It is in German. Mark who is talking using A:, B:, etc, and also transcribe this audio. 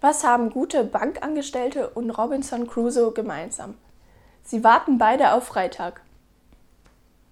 A: Was haben gute Bankangestellte und Robinson Crusoe gemeinsam? Sie warten beide auf Freitag.